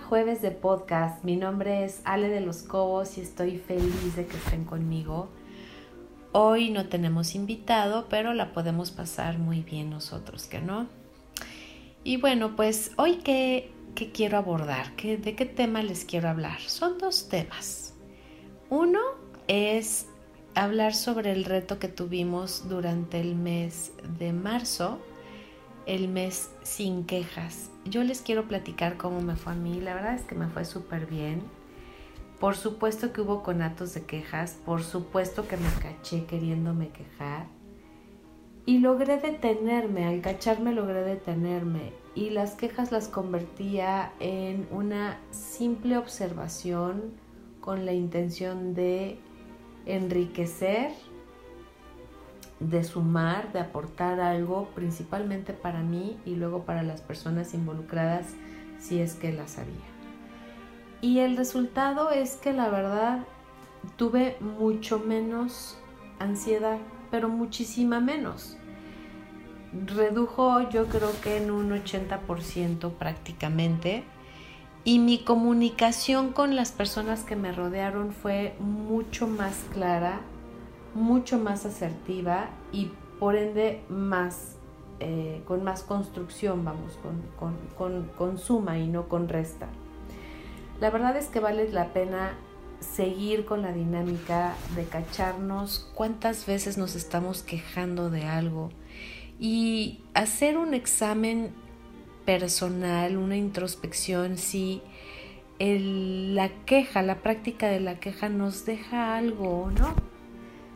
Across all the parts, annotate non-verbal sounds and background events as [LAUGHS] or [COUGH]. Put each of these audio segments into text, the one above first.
jueves de podcast. Mi nombre es Ale de los Cobos y estoy feliz de que estén conmigo. Hoy no tenemos invitado, pero la podemos pasar muy bien nosotros, ¿que no? Y bueno, pues hoy qué, qué quiero abordar, ¿Qué, de qué tema les quiero hablar. Son dos temas. Uno es hablar sobre el reto que tuvimos durante el mes de marzo, el mes sin quejas. Yo les quiero platicar cómo me fue a mí. La verdad es que me fue súper bien. Por supuesto que hubo conatos de quejas, por supuesto que me caché queriéndome quejar. Y logré detenerme, al cacharme logré detenerme. Y las quejas las convertía en una simple observación con la intención de enriquecer, de sumar, de aportar algo, principalmente para mí y luego para las personas involucradas si es que las había. Y el resultado es que la verdad tuve mucho menos ansiedad, pero muchísima menos. Redujo yo creo que en un 80% prácticamente. Y mi comunicación con las personas que me rodearon fue mucho más clara, mucho más asertiva y por ende más, eh, con más construcción, vamos, con, con, con suma y no con resta. La verdad es que vale la pena seguir con la dinámica de cacharnos cuántas veces nos estamos quejando de algo y hacer un examen personal, una introspección si la queja, la práctica de la queja nos deja algo o no.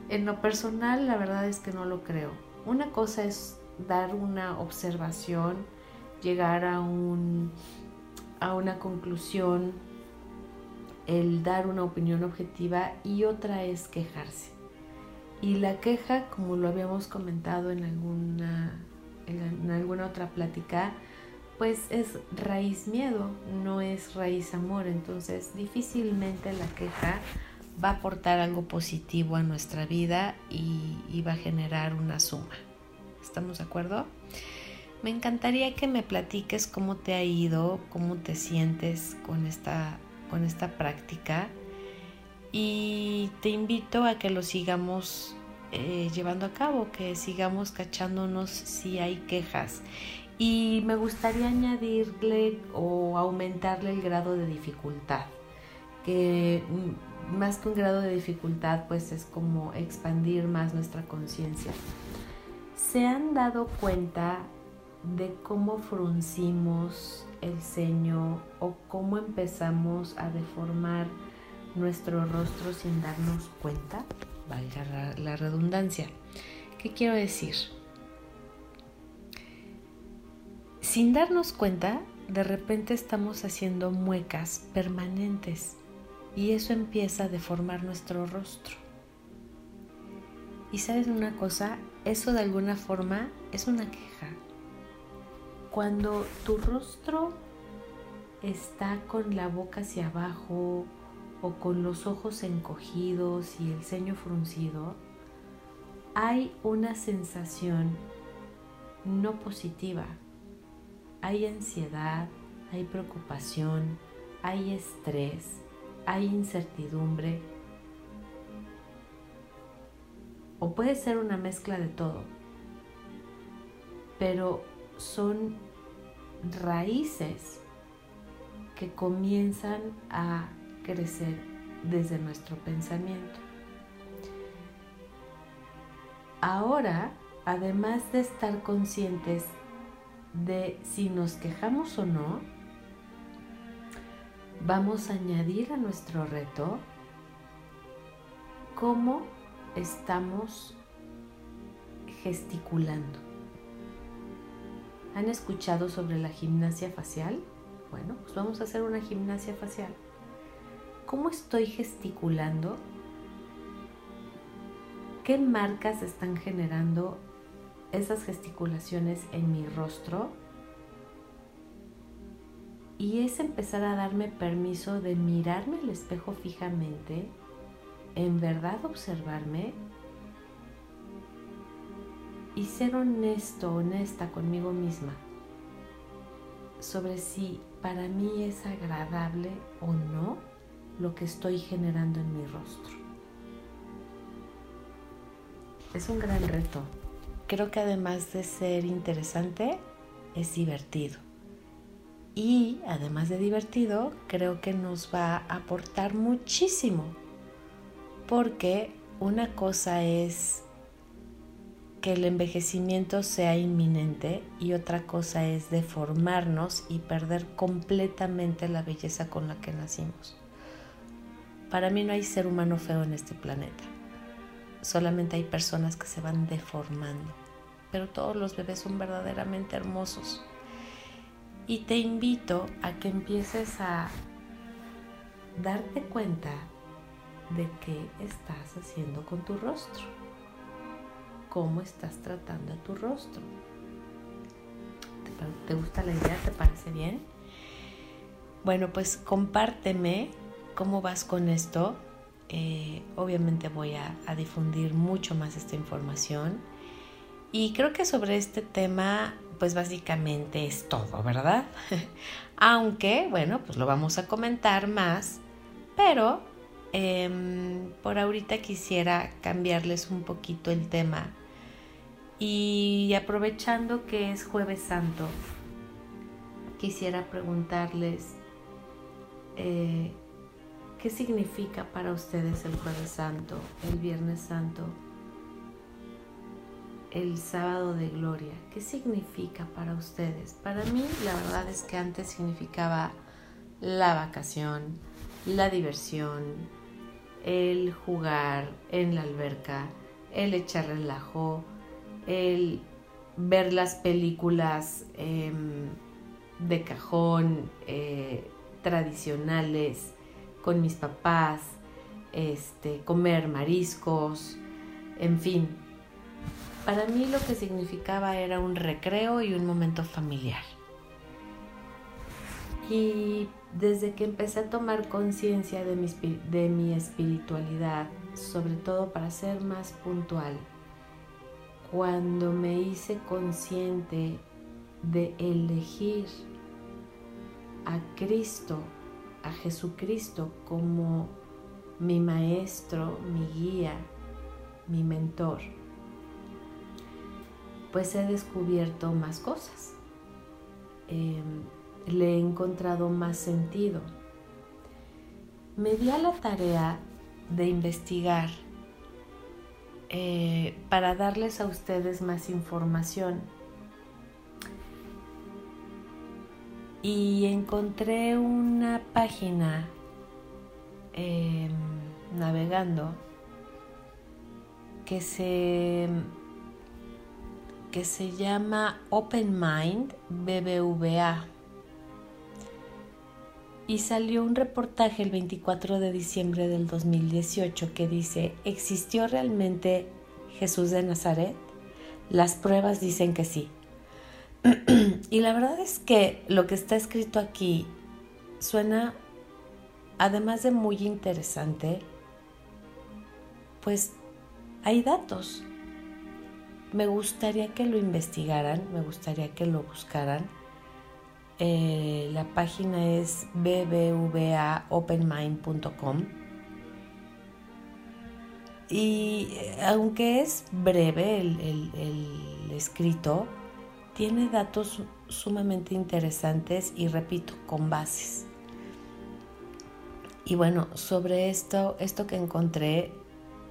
En lo personal, la verdad es que no lo creo. Una cosa es dar una observación, llegar a, un, a una conclusión el dar una opinión objetiva y otra es quejarse. Y la queja, como lo habíamos comentado en alguna, en alguna otra plática, pues es raíz miedo, no es raíz amor. Entonces difícilmente la queja va a aportar algo positivo a nuestra vida y, va a generar una suma. ¿Estamos de acuerdo? Me encantaría que me platiques cómo te ha ido, cómo te sientes con esta con esta práctica y te invito a que lo sigamos eh, llevando a cabo, que sigamos cachándonos si hay quejas. Y me gustaría añadirle o aumentarle el grado de dificultad, que más que un grado de dificultad, pues es como expandir más nuestra conciencia. ¿Se han dado cuenta de cómo fruncimos el ceño o cómo empezamos a deformar nuestro rostro sin darnos cuenta, valga la redundancia. ¿Qué quiero decir? Sin darnos cuenta, de repente estamos haciendo muecas permanentes y eso empieza a deformar nuestro rostro. Y sabes una cosa, eso de alguna forma es una queja, cuando tu rostro está con la boca hacia abajo o con los ojos encogidos y el ceño fruncido, hay una sensación no positiva. Hay ansiedad, hay preocupación, hay estrés, hay incertidumbre. O puede ser una mezcla de todo. Pero son raíces que comienzan a crecer desde nuestro pensamiento. Ahora, además de estar conscientes de si nos quejamos o no, vamos a añadir a nuestro reto cómo estamos gesticulando. ¿Han escuchado sobre la gimnasia facial? Bueno, pues vamos a hacer una gimnasia facial. ¿Cómo estoy gesticulando? ¿Qué marcas están generando esas gesticulaciones en mi rostro? Y es empezar a darme permiso de mirarme al espejo fijamente, en verdad observarme ser honesto, honesta conmigo misma sobre si para mí es agradable o no lo que estoy generando en mi rostro. Es un gran reto. Creo que además de ser interesante, es divertido. Y además de divertido, creo que nos va a aportar muchísimo. Porque una cosa es que el envejecimiento sea inminente y otra cosa es deformarnos y perder completamente la belleza con la que nacimos. Para mí no hay ser humano feo en este planeta. Solamente hay personas que se van deformando. Pero todos los bebés son verdaderamente hermosos. Y te invito a que empieces a darte cuenta de qué estás haciendo con tu rostro cómo estás tratando a tu rostro. ¿Te, gusta la idea? ¿Te parece bien? Bueno, pues compárteme cómo vas con esto. Eh, obviamente voy a, a difundir mucho más esta información. Y creo que sobre este tema, pues básicamente es todo, ¿verdad? [LAUGHS] Aunque, bueno, pues lo vamos a comentar más, pero em, por ahorita quisiera cambiarles un poquito el tema y aprovechando que es jueves santo, quisiera preguntarles eh, qué significa para ustedes el jueves santo, el viernes santo, el sábado de gloria. ¿Qué significa para ustedes? Para mí la verdad es que antes significaba la vacación, la diversión, el jugar en la alberca, el echar relajo, el ver las películas em, de cajón eh, tradicionales con mis papás, este, comer mariscos, en fin. Para mí lo que significaba era un recreo y un momento familiar. Y desde que empecé a tomar conciencia de de mi espiritualidad, sobre todo para ser más puntual, cuando me hice consciente de elegir a Cristo, a Jesucristo como mi maestro, mi guía, mi mentor, pues he descubierto más cosas. Em, le he encontrado más sentido. Me di a la tarea de investigar eh, para darles a ustedes más información. Y encontré una página em, navegando que se, que se llama Open Mind BBVA y salió un reportaje el 24 de diciembre del 2018 que dice, ¿existió realmente Jesús de Nazaret? Las pruebas dicen que sí. [CLEARS THROAT] y la verdad es que lo que está escrito aquí suena, además de muy interesante, pues hay datos. Me gustaría que lo investigaran, me gustaría que lo buscaran eh, la página es bbvaopenmind.com. Y eh, aunque es breve el, el escrito, tiene datos sumamente interesantes y repito, con bases. Y bueno, sobre esto, esto que encontré,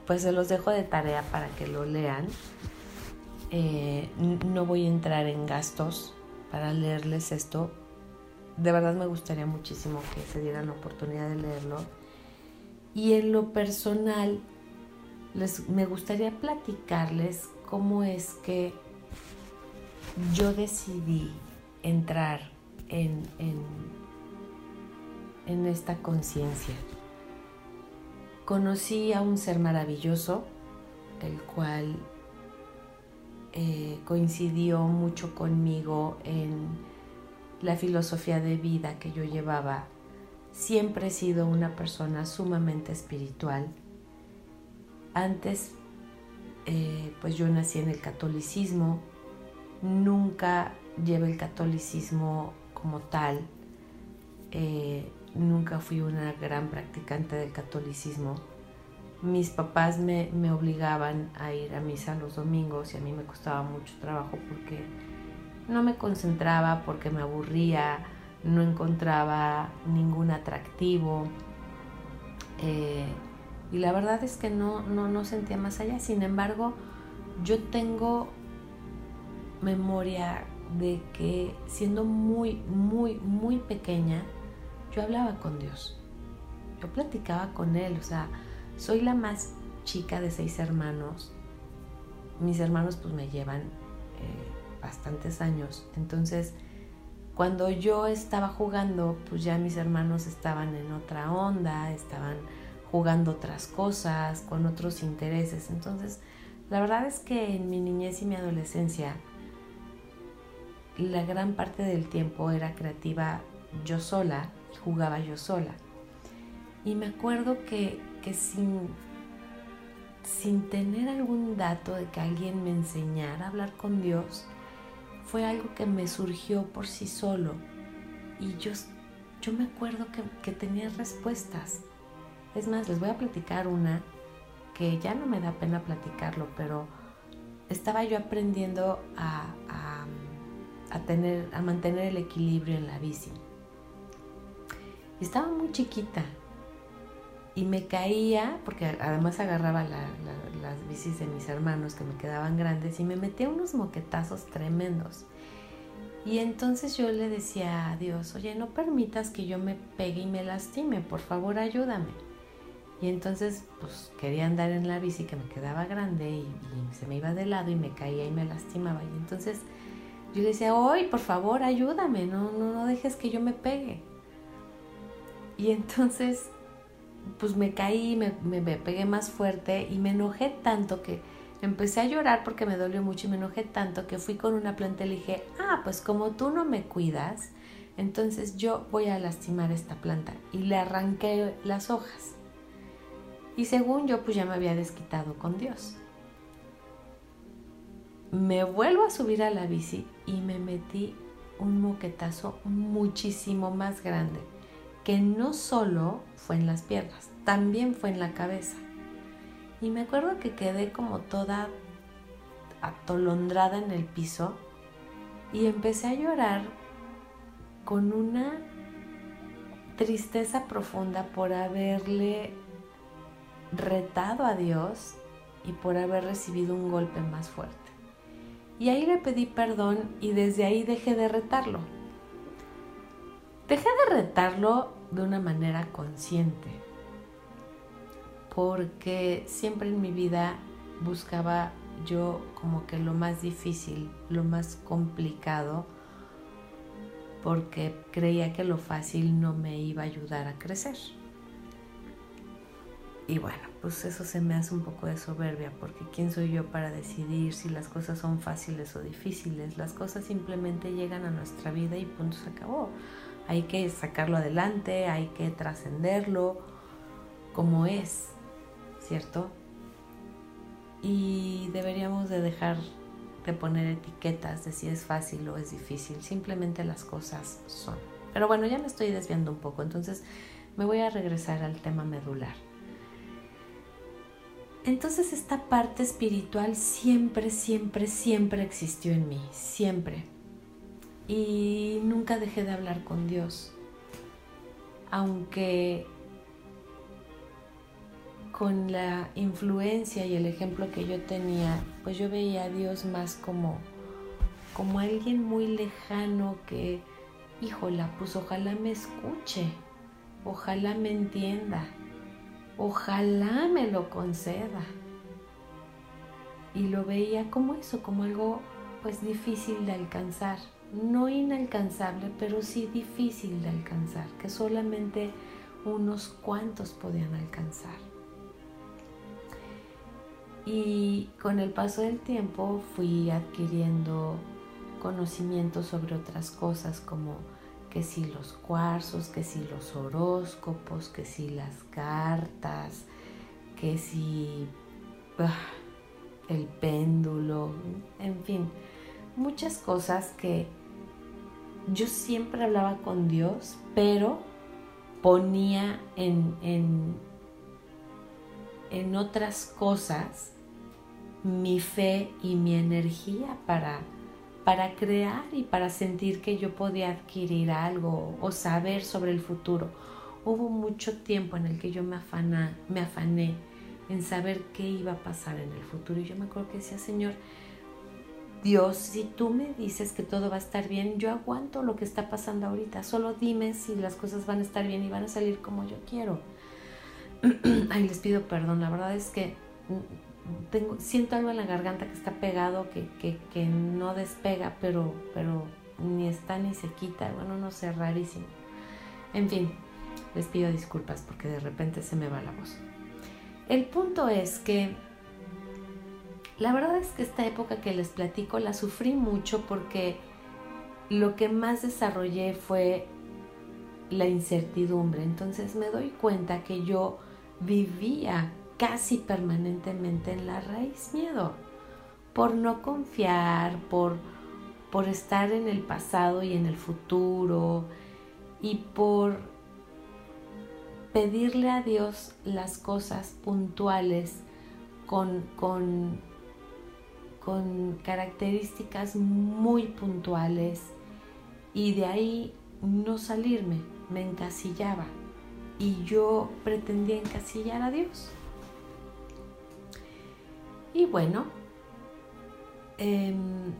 pues se los dejo de tarea para que lo lean. Eh, no voy a entrar en gastos para leerles esto. De verdad me gustaría muchísimo que se dieran la oportunidad de leerlo. Y en lo personal, les, me gustaría platicarles cómo es que yo decidí entrar en, en, en esta conciencia. Conocí a un ser maravilloso, el cual eh, coincidió mucho conmigo en la filosofía de vida que yo llevaba. Siempre he sido una persona sumamente espiritual. Antes, eh, pues yo nací en el catolicismo, nunca llevé el catolicismo como tal, eh, nunca fui una gran practicante del catolicismo. Mis papás me, me, obligaban a ir a misa los domingos y a mí me costaba mucho trabajo porque no me concentraba, porque me aburría, no encontraba ningún atractivo. Eh, y la verdad es que no, no, no sentía más allá. Sin embargo, yo tengo memoria de que siendo muy, muy, muy pequeña, yo hablaba con Dios. Yo platicaba con Él. O sea, soy la más chica de seis hermanos. Mis hermanos pues me llevan eh, bastantes años. Entonces, cuando yo estaba jugando, pues ya mis hermanos estaban en otra onda, estaban jugando otras cosas, con otros intereses. Entonces, la verdad es que en mi niñez y mi adolescencia, la gran parte del tiempo era creativa yo sola jugaba yo sola. Y me acuerdo que, que sin, sin tener algún dato de que alguien me enseñara a hablar con Dios, fue algo que me surgió por sí solo. Y yo, yo me acuerdo que, que tenía respuestas. Es más, les voy a platicar una que ya no me da pena platicarlo, pero estaba yo aprendiendo a, a, tener, a mantener el equilibrio en la bici. estaba muy chiquita y me caía, porque además agarraba las bicis de mis hermanos que me quedaban grandes y me metía unos moquetazos tremendos. Y entonces yo le decía a Dios, oye, no permitas que yo me pegue y me lastime, por favor ayúdame. Y entonces pues quería andar en la bici que me quedaba grande y, se me iba de lado y me caía y me lastimaba. Y entonces yo le decía, oye, por favor ayúdame, no, no, no dejes que yo me pegue. Y entonces pues me caí, me, me, pegué más fuerte y me enojé tanto que empecé a llorar porque me dolió mucho y me enojé tanto que fui con una planta y le dije, ah, pues como tú no me cuidas, entonces yo voy a lastimar esta planta. Y le arranqué las hojas. Y según yo, pues ya me había desquitado con Dios. Me vuelvo a subir a la bici y me metí un moquetazo muchísimo más grande que no solo fue en las piernas, también fue en la cabeza. Y me acuerdo que quedé como toda atolondrada en el piso y empecé a llorar con una tristeza profunda por haberle retado a Dios y por haber recibido un golpe más fuerte. Y ahí le pedí perdón y desde ahí dejé de retarlo. Dejé de retarlo de una manera consciente, porque siempre en mi vida buscaba yo como que lo más difícil, lo más complicado, porque creía que lo fácil no me iba a ayudar a crecer. Y bueno, pues eso se me hace un poco de soberbia, porque ¿quién soy yo para decidir si las cosas son fáciles o difíciles? Las cosas simplemente llegan a nuestra vida y punto se acabó hay que sacarlo adelante, hay que trascenderlo como es, ¿cierto? Y deberíamos de dejar de poner etiquetas de si es fácil o es difícil, simplemente las cosas son. Pero bueno, ya me estoy desviando un poco, entonces me voy a regresar al tema medular. Entonces esta parte espiritual siempre, siempre, siempre existió en mí, siempre y nunca dejé de hablar con Dios. Aunque con la influencia y el ejemplo que yo tenía, pues yo veía a Dios más como, como alguien muy lejano que, híjola, pues ojalá me escuche, ojalá me entienda, ojalá me lo conceda. Y lo veía como eso, como algo pues difícil de alcanzar no inalcanzable, pero sí difícil de alcanzar, que solamente unos cuantos podían alcanzar. Y con el paso del tiempo fui adquiriendo conocimientos sobre otras cosas como que si los cuarzos, que si los horóscopos, que si las cartas, que si ah, el péndulo, en fin, muchas cosas que yo siempre hablaba con Dios, pero ponía en, en, en otras cosas mi fe y mi energía para, para crear y para sentir que yo podía adquirir algo o saber sobre el futuro. Hubo mucho tiempo en el que yo me, me afané en saber qué iba a pasar en el futuro. Y yo me acuerdo que decía, Señor, Dios, si tú me dices que todo va a estar bien, yo aguanto lo que está pasando ahorita. Solo dime si las cosas van a estar bien y van a salir como yo quiero. [CLEARS THROAT] Ay, les pido perdón. La verdad es que tengo, siento algo en la garganta que está pegado, que, que, no despega, pero, pero ni está ni se quita. Bueno, no sé, rarísimo. En fin, les pido disculpas porque de repente se me va la voz. El punto es que la verdad es que esta época que les platico la sufrí mucho porque lo que más desarrollé fue la incertidumbre. Entonces me doy cuenta que yo vivía casi permanentemente en la raíz miedo, por no confiar, por, por estar en el pasado y en el futuro y por pedirle a Dios las cosas puntuales con, con con características muy puntuales y de ahí no salirme, me encasillaba y yo pretendía encasillar a Dios. Y bueno, em,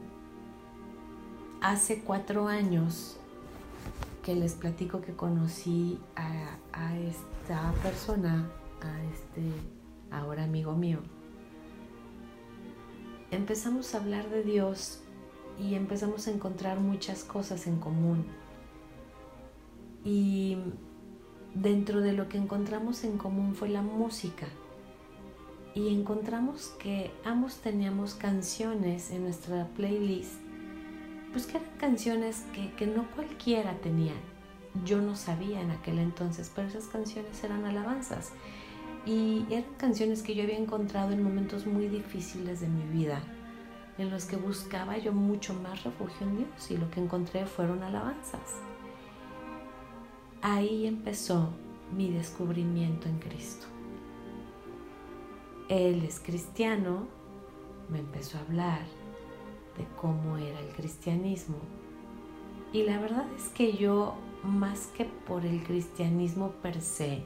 hace cuatro años que les platico que conocí a, a esta persona, a este ahora amigo mío, empezamos a hablar de Dios y empezamos a encontrar muchas cosas en común. Y dentro de lo que encontramos en común fue la música. Y encontramos que ambos teníamos canciones en nuestra playlist, pues que eran canciones que, que no cualquiera tenía. Yo no sabía en aquel entonces, pero esas canciones eran alabanzas y eran canciones que yo había encontrado en momentos muy difíciles de mi vida, en los que buscaba yo mucho más refugio en Dios y lo que encontré fueron alabanzas. Ahí empezó mi descubrimiento en Cristo. Él es cristiano, me empezó a hablar de cómo era el cristianismo. Y la verdad es que yo, más que por el cristianismo per se,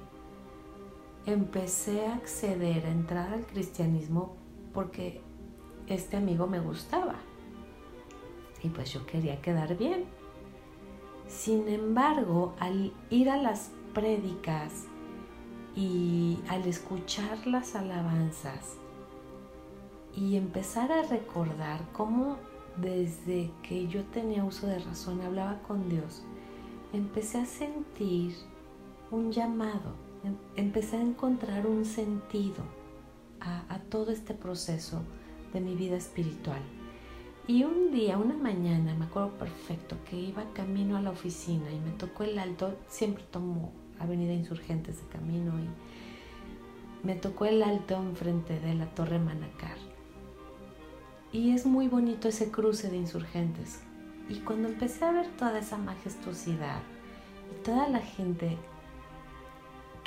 empecé a acceder, a entrar al cristianismo porque este amigo me gustaba. Y pues yo quería quedar bien. Sin embargo, al ir a las prédicas y al escuchar las alabanzas y empezar a recordar cómo desde que yo tenía uso de razón hablaba con Dios, empecé a sentir un llamado empecé a encontrar un sentido a, todo este proceso de mi vida espiritual. Y un día, una mañana, me acuerdo perfecto que iba camino a la oficina y me tocó el alto, siempre tomo Avenida Insurgentes de camino y me tocó el alto enfrente de la Torre Manacar. Y es muy bonito ese cruce de insurgentes. Y cuando empecé a ver toda esa majestuosidad y toda la gente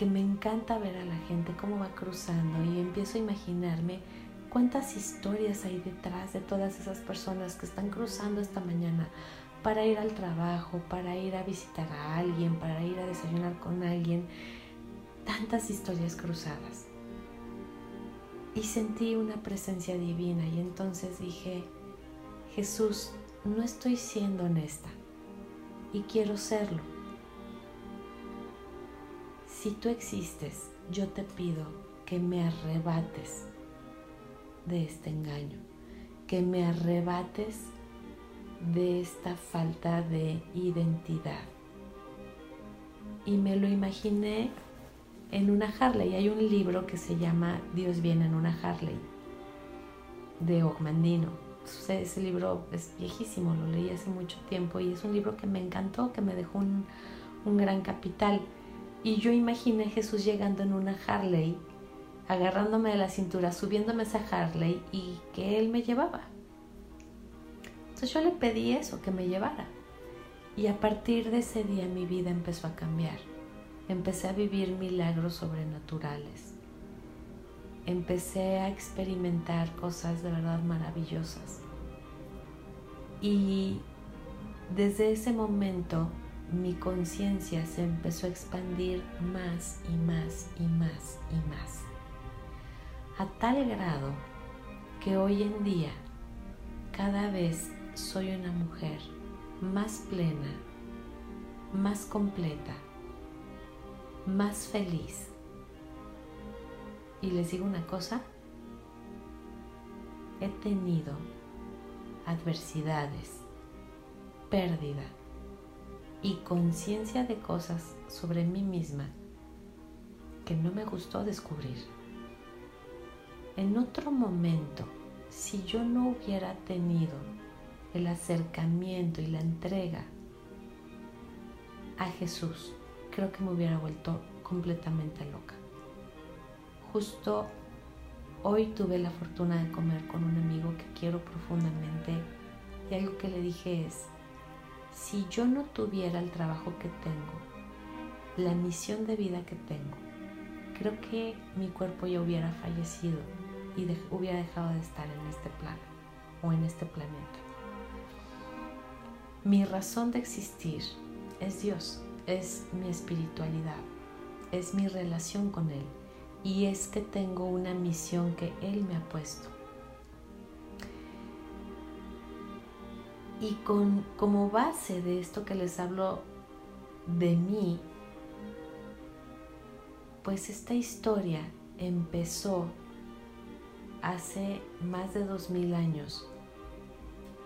que me encanta ver a la gente cómo va cruzando y empiezo a imaginarme cuántas historias hay detrás de todas esas personas que están cruzando esta mañana para ir al trabajo, para ir a visitar a alguien, para ir a desayunar con alguien. Tantas historias cruzadas. Y sentí una presencia divina y entonces dije, Jesús, no estoy siendo honesta y quiero serlo si tú existes, yo te pido que me arrebates de este engaño, que me arrebates de esta falta de identidad. Y me lo imaginé en una Harley. Hay un libro que se llama Dios viene en una Harley de Ogmandino. Ese libro es viejísimo, lo leí hace mucho tiempo y es un libro que me encantó, que me dejó un, un gran capital. Y yo imaginé a Jesús llegando en una Harley, agarrándome de la cintura, subiéndome esa Harley y que Él me llevaba. Entonces yo le pedí eso, que me llevara. Y a partir de ese día mi vida empezó a cambiar. Empecé a vivir milagros sobrenaturales. Empecé a experimentar cosas de verdad maravillosas. Y desde ese momento mi conciencia se empezó a expandir más y más y más y más. A tal grado que hoy en día cada vez soy una mujer más plena, más completa, más feliz. Y les digo una cosa, he tenido adversidades, pérdida y conciencia de cosas sobre mí misma que no me gustó descubrir. En otro momento, si yo no hubiera tenido el acercamiento y la entrega a Jesús, creo que me hubiera vuelto completamente loca. Justo hoy tuve la fortuna de comer con un amigo que quiero profundamente y algo que le dije es, si yo no tuviera el trabajo que tengo, la misión de vida que tengo, creo que mi cuerpo ya hubiera fallecido y hubiera dejado de estar en este plano o en este planeta. Mi razón de existir es Dios, es mi espiritualidad, es mi relación con Él y es que tengo una misión que Él me ha puesto. Y con, como base de esto que les hablo de mí, pues esta historia empezó hace más de dos mil años,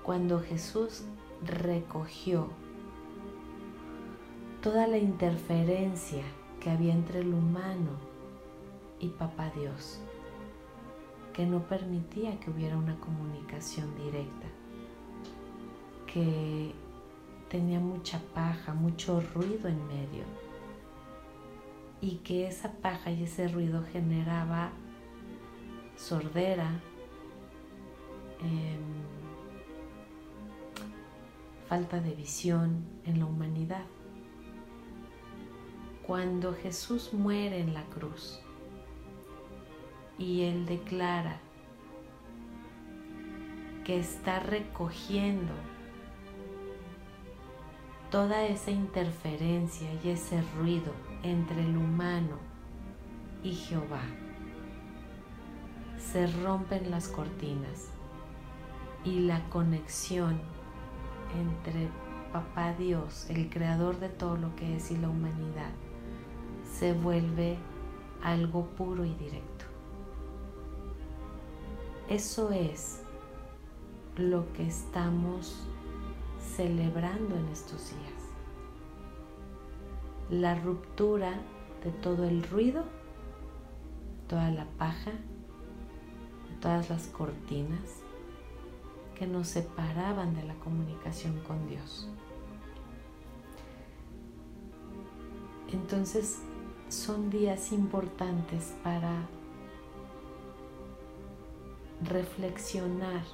cuando Jesús recogió toda la interferencia que había entre el humano y Papá Dios, que no permitía que hubiera una comunicación directa, que tenía mucha paja, mucho ruido en medio, y que esa paja y ese ruido generaba sordera, em, falta de visión en la humanidad. Cuando Jesús muere en la cruz y Él declara que está recogiendo toda esa interferencia y ese ruido entre el humano y Jehová se rompen las cortinas y la conexión entre Papá Dios, el creador de todo lo que es y la humanidad, se vuelve algo puro y directo. Eso es lo que estamos celebrando en estos días. La ruptura de todo el ruido, toda la paja todas las cortinas que nos separaban de la comunicación con Dios. Entonces son días importantes para reflexionar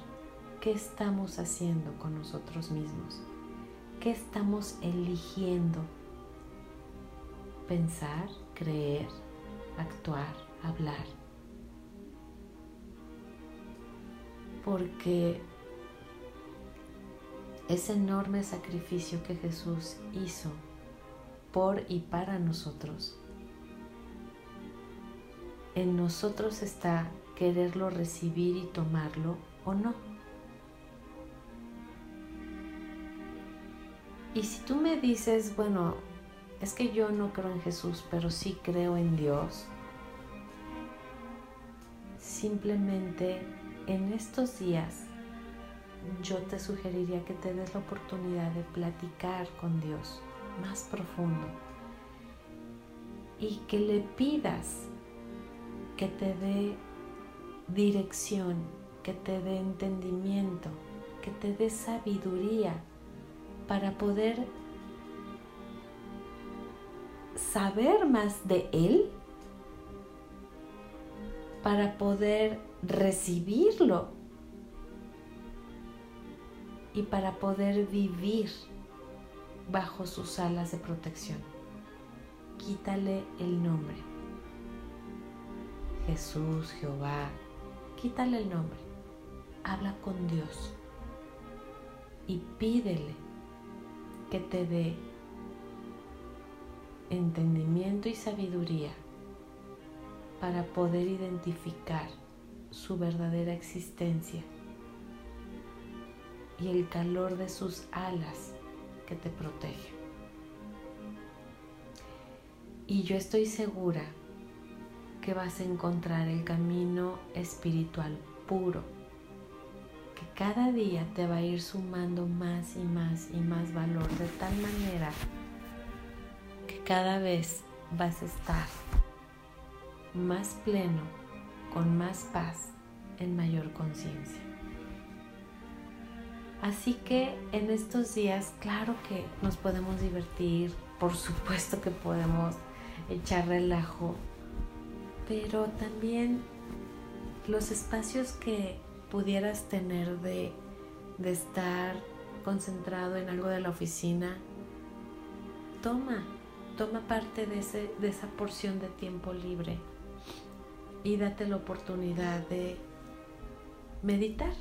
qué estamos haciendo con nosotros mismos, qué estamos eligiendo pensar, creer, actuar, hablar. porque ese enorme sacrificio que Jesús hizo por y para nosotros, en nosotros está quererlo recibir y tomarlo o no. Y si tú me dices, bueno, es que yo no creo en Jesús, pero sí creo en Dios, simplemente en estos días yo te sugeriría que te des la oportunidad de platicar con Dios más profundo y que le pidas que te dé dirección, que te dé entendimiento, que te dé sabiduría para poder saber más de Él, para poder recibirlo y para poder vivir bajo sus alas de protección. Quítale el nombre. Jesús, Jehová, quítale el nombre. Habla con Dios y pídele que te dé entendimiento y sabiduría para poder identificar su verdadera existencia y el calor de sus alas que te protege. Y yo estoy segura que vas a encontrar el camino espiritual puro, cada día te va a ir sumando más y más y más valor de tal manera que cada vez vas a estar más pleno, con más paz, en mayor conciencia. Así que en estos días, claro que nos podemos divertir, por supuesto que podemos echar relajo, pero también los espacios que pudieras tener de, de estar concentrado en algo de la oficina, toma, toma parte de, ese, de esa porción de tiempo libre y date la oportunidad de meditar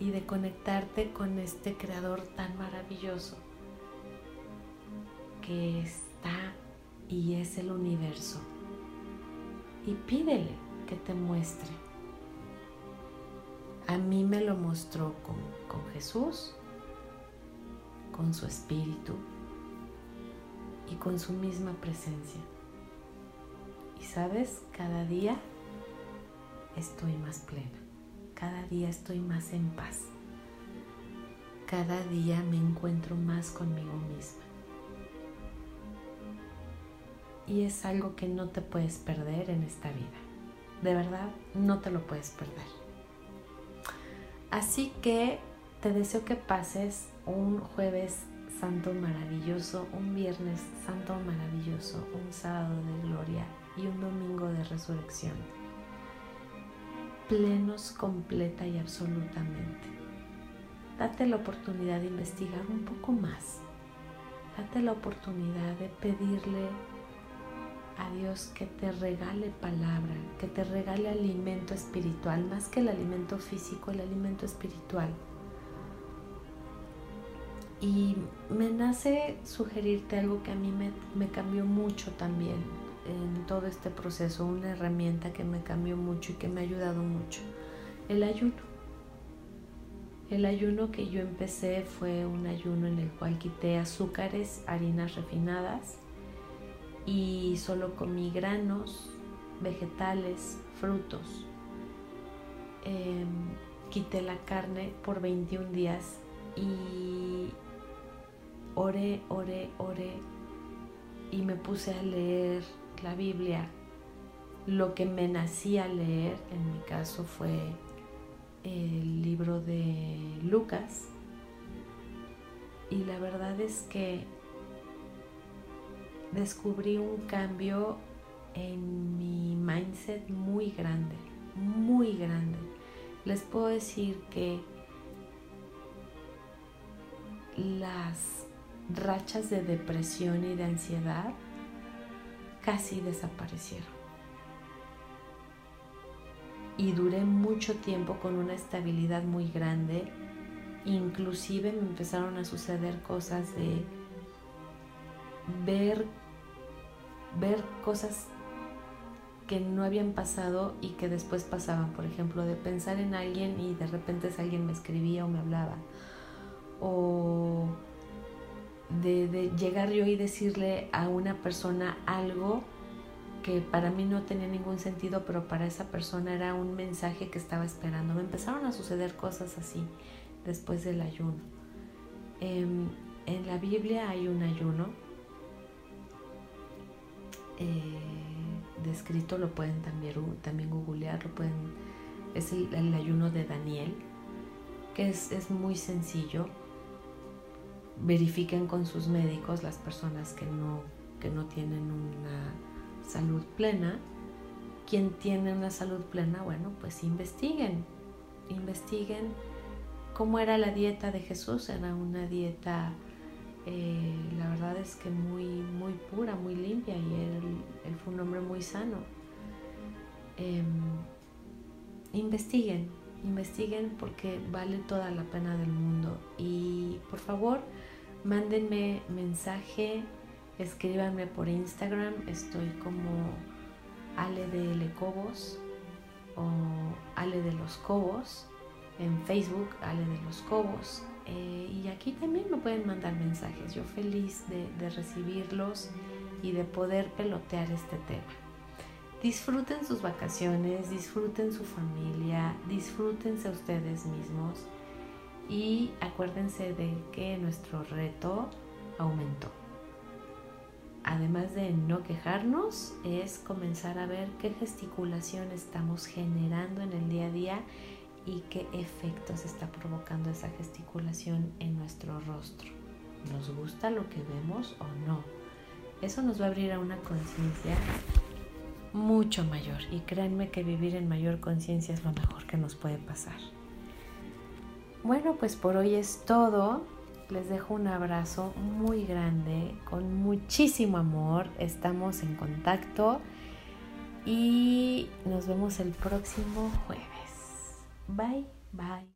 y de conectarte con este creador tan maravilloso que está y es el universo. Y pídele que te muestre. A mí me lo mostró con, Jesús, con su espíritu y con su misma presencia. Y sabes, cada día estoy más plena, cada día estoy más en paz, cada día me encuentro más conmigo misma. Y es algo que no te puedes perder en esta vida. De verdad, no te lo puedes perder. Así que te deseo que pases un jueves santo maravilloso, un viernes santo maravilloso, un sábado de gloria y un domingo de resurrección. Plenos completa y absolutamente. Date la oportunidad de investigar un poco más. Date la oportunidad de pedirle a Dios que te regale palabra, que te regale alimento espiritual, más que el alimento físico, el alimento espiritual. Y me nace sugerirte algo que a mí me, cambió mucho también en todo este proceso, una herramienta que me cambió mucho y que me ha ayudado mucho, el ayuno. El ayuno que yo empecé fue un ayuno en el cual quité azúcares, harinas refinadas y solo comí granos, vegetales, frutos. Em, quité la carne por 21 días y oré, oré, oré y me puse a leer la Biblia, lo que me nacía leer, en mi caso fue el libro de Lucas, y la verdad es que descubrí un cambio en mi mindset muy grande, muy grande. Les puedo decir que las rachas de depresión y de ansiedad casi desaparecieron. Y duré mucho tiempo con una estabilidad muy grande. Inclusive me empezaron a suceder cosas de ver, ver cosas que no habían pasado y que después pasaban. Por ejemplo, de pensar en alguien y de repente alguien me escribía o me hablaba. O de, llegar yo y decirle a una persona algo que para mí no tenía ningún sentido, pero para esa persona era un mensaje que estaba esperando. Me empezaron a suceder cosas así después del ayuno. Em, en la Biblia hay un ayuno eh, descrito, lo pueden también, también googlear, pueden, es el, ayuno de Daniel, que es, es muy sencillo verifiquen con sus médicos las personas que no, que no tienen una salud plena. Quien tiene una salud plena, bueno, pues investiguen, investiguen cómo era la dieta de Jesús. Era una dieta, eh, la verdad es que muy, muy pura, muy limpia y él, fue un hombre muy sano. Em, investiguen, investiguen porque vale toda la pena del mundo. Y por favor, mándenme mensaje, escríbanme por Instagram, estoy como Ale de Lecobos o Ale de los Cobos en Facebook, Ale de los Cobos. Eh, y aquí también me pueden mandar mensajes. Yo feliz de, de recibirlos y de poder pelotear este tema. Disfruten sus vacaciones, disfruten su familia, disfrútense ustedes mismos y acuérdense de que nuestro reto aumentó. Además de no quejarnos, es comenzar a ver qué gesticulación estamos generando en el día a día y qué efectos está provocando esa gesticulación en nuestro rostro. ¿Nos gusta lo que vemos o no? Eso nos va a abrir a una conciencia mucho mayor y créanme que vivir en mayor conciencia es lo mejor que nos puede pasar. Bueno, pues por hoy es todo. Les dejo un abrazo muy grande, con muchísimo amor. Estamos en contacto y nos vemos el próximo jueves. Bye, bye.